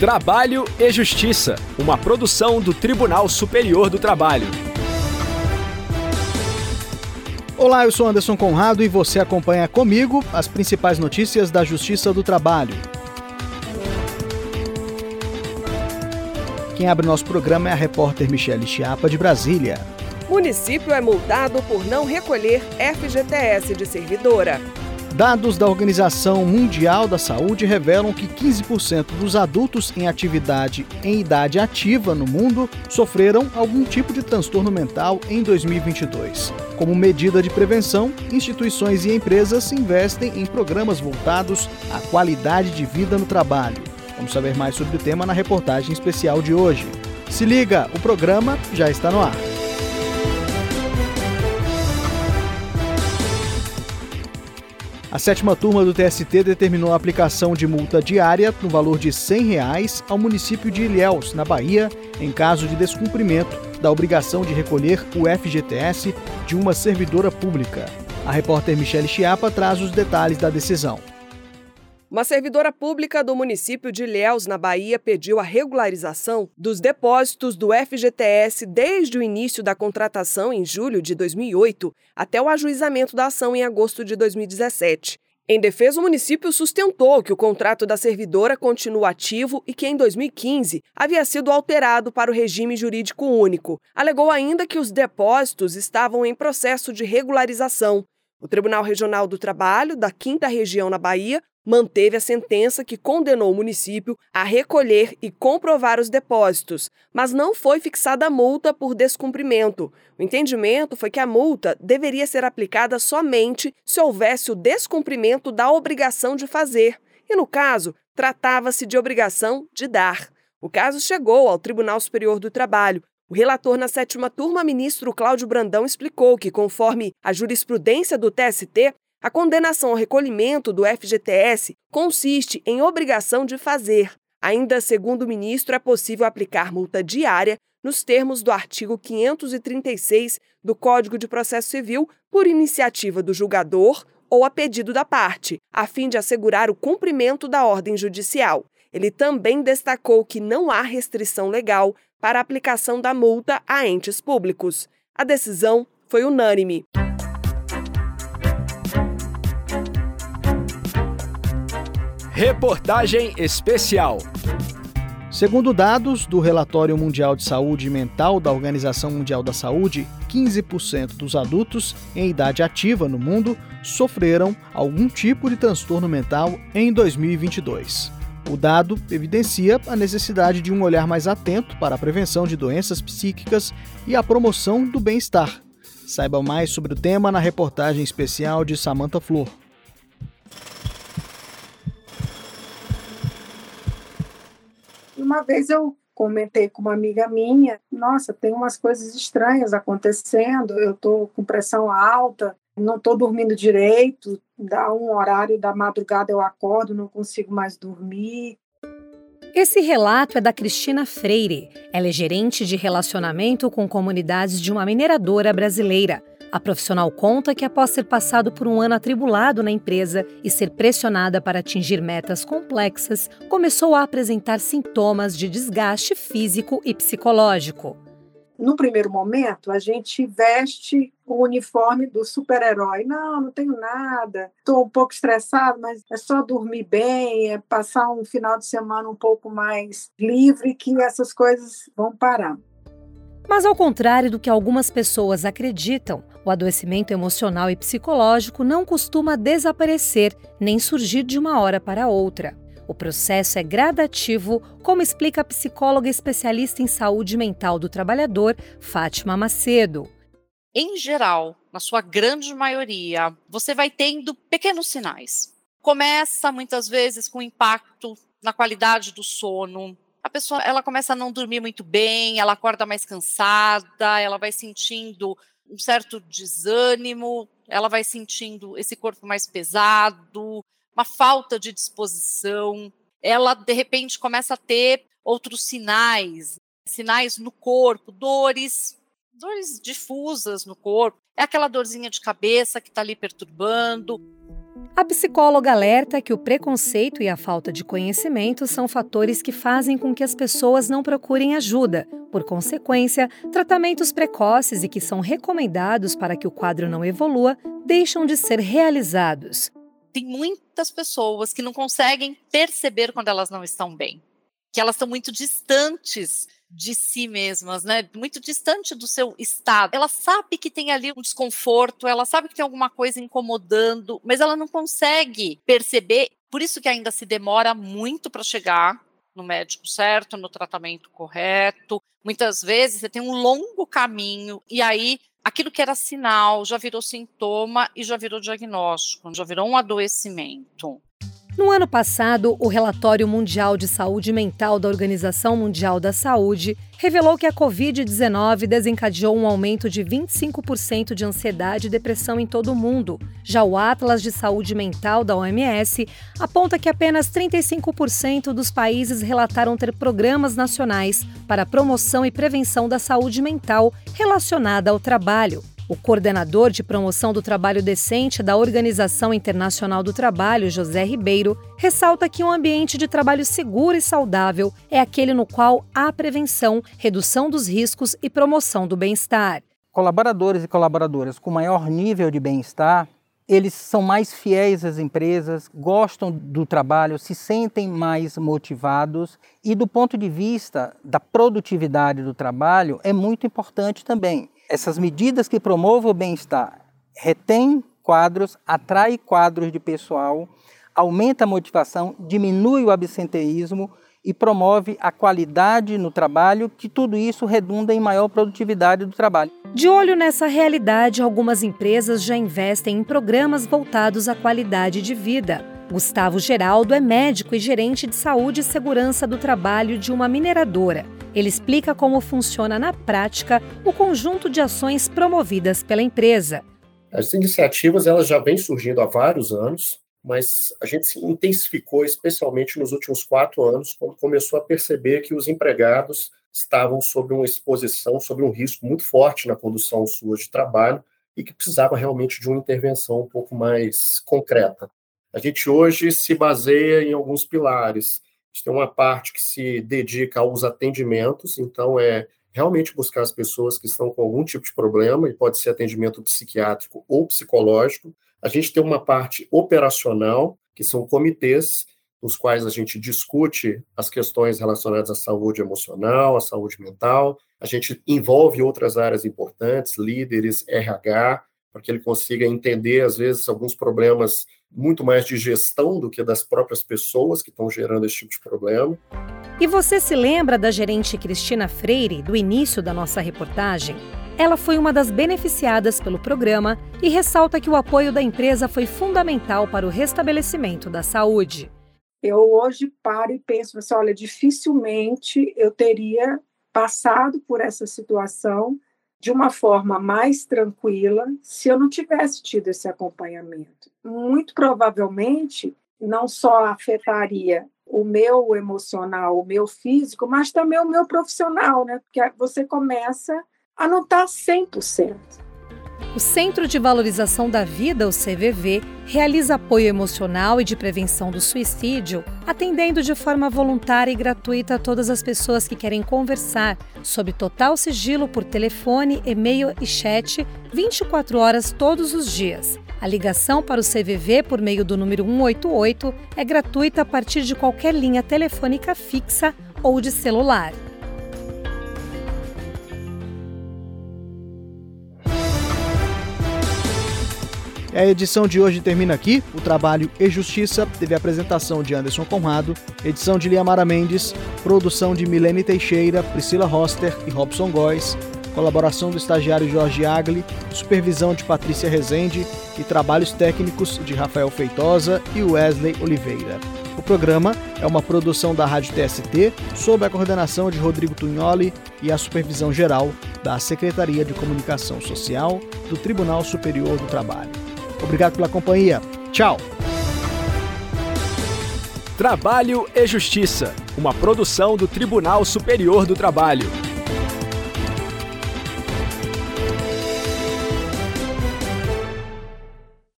Trabalho e Justiça, uma produção do Tribunal Superior do Trabalho. Olá, eu sou Anderson Conrado e você acompanha comigo as principais notícias da Justiça do Trabalho. Quem abre nosso programa é a repórter Michele Chiapa, de Brasília. Município é multado por não recolher FGTS de servidora. Dados da Organização Mundial da Saúde revelam que 15% dos adultos em atividade em idade ativa no mundo sofreram algum tipo de transtorno mental em 2022. Como medida de prevenção, instituições e empresas investem em programas voltados à qualidade de vida no trabalho. Vamos saber mais sobre o tema na reportagem especial de hoje. Se liga, o programa já está no ar. A sétima turma do TST determinou a aplicação de multa diária no valor de 100 reais ao município de Ilhéus, na Bahia, em caso de descumprimento da obrigação de recolher o FGTS de uma servidora pública. A repórter Michele Chiapa traz os detalhes da decisão. Uma servidora pública do município de Ilhéus, na Bahia, pediu a regularização dos depósitos do FGTS desde o início da contratação, em julho de 2008, até o ajuizamento da ação em agosto de 2017. Em defesa, o município sustentou que o contrato da servidora continua ativo e que em 2015 havia sido alterado para o regime jurídico único. Alegou ainda que os depósitos estavam em processo de regularização. O Tribunal Regional do Trabalho, da 5 Região na Bahia, manteve a sentença que condenou o município a recolher e comprovar os depósitos, mas não foi fixada a multa por descumprimento. O entendimento foi que a multa deveria ser aplicada somente se houvesse o descumprimento da obrigação de fazer, e no caso, tratava-se de obrigação de dar. O caso chegou ao Tribunal Superior do Trabalho, o relator na sétima turma, ministro Cláudio Brandão, explicou que, conforme a jurisprudência do TST, a condenação ao recolhimento do FGTS consiste em obrigação de fazer. Ainda segundo o ministro, é possível aplicar multa diária nos termos do artigo 536 do Código de Processo Civil por iniciativa do julgador ou a pedido da parte, a fim de assegurar o cumprimento da ordem judicial. Ele também destacou que não há restrição legal para a aplicação da multa a entes públicos. A decisão foi unânime. Reportagem especial. Segundo dados do Relatório Mundial de Saúde Mental da Organização Mundial da Saúde, 15% dos adultos em idade ativa no mundo sofreram algum tipo de transtorno mental em 2022. O dado evidencia a necessidade de um olhar mais atento para a prevenção de doenças psíquicas e a promoção do bem-estar. Saiba mais sobre o tema na reportagem especial de Samantha Flor. Uma vez eu comentei com uma amiga minha, nossa, tem umas coisas estranhas acontecendo, eu estou com pressão alta, não estou dormindo direito, dá um horário da madrugada eu acordo, não consigo mais dormir. Esse relato é da Cristina Freire. Ela é gerente de relacionamento com comunidades de uma mineradora brasileira. A profissional conta que, após ter passado por um ano atribulado na empresa e ser pressionada para atingir metas complexas, começou a apresentar sintomas de desgaste físico e psicológico. No primeiro momento, a gente veste o uniforme do super-herói. Não, não tenho nada, estou um pouco estressado, mas é só dormir bem, é passar um final de semana um pouco mais livre que essas coisas vão parar. Mas, ao contrário do que algumas pessoas acreditam, o adoecimento emocional e psicológico não costuma desaparecer nem surgir de uma hora para outra. O processo é gradativo, como explica a psicóloga especialista em saúde mental do trabalhador, Fátima Macedo. Em geral, na sua grande maioria, você vai tendo pequenos sinais. Começa muitas vezes com impacto na qualidade do sono, a pessoa ela começa a não dormir muito bem, ela acorda mais cansada, ela vai sentindo um certo desânimo, ela vai sentindo esse corpo mais pesado, uma falta de disposição. Ela de repente começa a ter outros sinais, sinais no corpo, dores, dores difusas no corpo. É aquela dorzinha de cabeça que está ali perturbando. A psicóloga alerta que o preconceito e a falta de conhecimento são fatores que fazem com que as pessoas não procurem ajuda. Por consequência, tratamentos precoces e que são recomendados para que o quadro não evolua deixam de ser realizados. Tem muitas pessoas que não conseguem perceber quando elas não estão bem, que elas estão muito distantes de si mesmas, né? Muito distante do seu estado. Ela sabe que tem ali um desconforto, ela sabe que tem alguma coisa incomodando, mas ela não consegue perceber. Por isso que ainda se demora muito para chegar no médico certo, no tratamento correto. Muitas vezes você tem um longo caminho e aí aquilo que era sinal já virou sintoma e já virou diagnóstico, já virou um adoecimento. No ano passado, o Relatório Mundial de Saúde Mental da Organização Mundial da Saúde revelou que a Covid-19 desencadeou um aumento de 25% de ansiedade e depressão em todo o mundo. Já o Atlas de Saúde Mental da OMS aponta que apenas 35% dos países relataram ter programas nacionais para promoção e prevenção da saúde mental relacionada ao trabalho. O coordenador de promoção do trabalho decente da Organização Internacional do Trabalho, José Ribeiro, ressalta que um ambiente de trabalho seguro e saudável é aquele no qual há prevenção, redução dos riscos e promoção do bem-estar. Colaboradores e colaboradoras com maior nível de bem-estar, eles são mais fiéis às empresas, gostam do trabalho, se sentem mais motivados e do ponto de vista da produtividade do trabalho é muito importante também essas medidas que promovam o bem-estar retém quadros, atrai quadros de pessoal, aumenta a motivação, diminui o absenteísmo e promove a qualidade no trabalho, que tudo isso redunda em maior produtividade do trabalho. De olho nessa realidade, algumas empresas já investem em programas voltados à qualidade de vida. Gustavo Geraldo é médico e gerente de saúde e segurança do trabalho de uma mineradora. Ele explica como funciona na prática o conjunto de ações promovidas pela empresa. As iniciativas elas já vêm surgindo há vários anos, mas a gente se intensificou especialmente nos últimos quatro anos, quando começou a perceber que os empregados estavam sob uma exposição, sob um risco muito forte na condução sua de trabalho e que precisava realmente de uma intervenção um pouco mais concreta. A gente hoje se baseia em alguns pilares gente tem uma parte que se dedica aos atendimentos, então é realmente buscar as pessoas que estão com algum tipo de problema, e pode ser atendimento psiquiátrico ou psicológico. A gente tem uma parte operacional, que são comitês, nos quais a gente discute as questões relacionadas à saúde emocional, à saúde mental. A gente envolve outras áreas importantes, líderes, RH, para que ele consiga entender, às vezes, alguns problemas muito mais de gestão do que das próprias pessoas que estão gerando esse tipo de problema. E você se lembra da gerente Cristina Freire do início da nossa reportagem? Ela foi uma das beneficiadas pelo programa e ressalta que o apoio da empresa foi fundamental para o restabelecimento da saúde. Eu hoje paro e penso assim, olha, dificilmente eu teria passado por essa situação de uma forma mais tranquila se eu não tivesse tido esse acompanhamento. Muito provavelmente não só afetaria o meu emocional, o meu físico, mas também o meu profissional, né? Porque você começa a não estar 100%. O Centro de Valorização da Vida, o CVV, realiza apoio emocional e de prevenção do suicídio, atendendo de forma voluntária e gratuita a todas as pessoas que querem conversar, sob total sigilo por telefone, e-mail e chat, 24 horas todos os dias. A ligação para o CVV por meio do número 188 é gratuita a partir de qualquer linha telefônica fixa ou de celular. A edição de hoje termina aqui. O trabalho e Justiça teve a apresentação de Anderson Conrado, edição de Liamara Mendes, produção de Milene Teixeira, Priscila Roster e Robson Góes, colaboração do estagiário Jorge Agli, supervisão de Patrícia Rezende e trabalhos técnicos de Rafael Feitosa e Wesley Oliveira. O programa é uma produção da Rádio TST, sob a coordenação de Rodrigo Tunholi e a supervisão geral da Secretaria de Comunicação Social do Tribunal Superior do Trabalho. Obrigado pela companhia. Tchau. Trabalho e Justiça, uma produção do Tribunal Superior do Trabalho.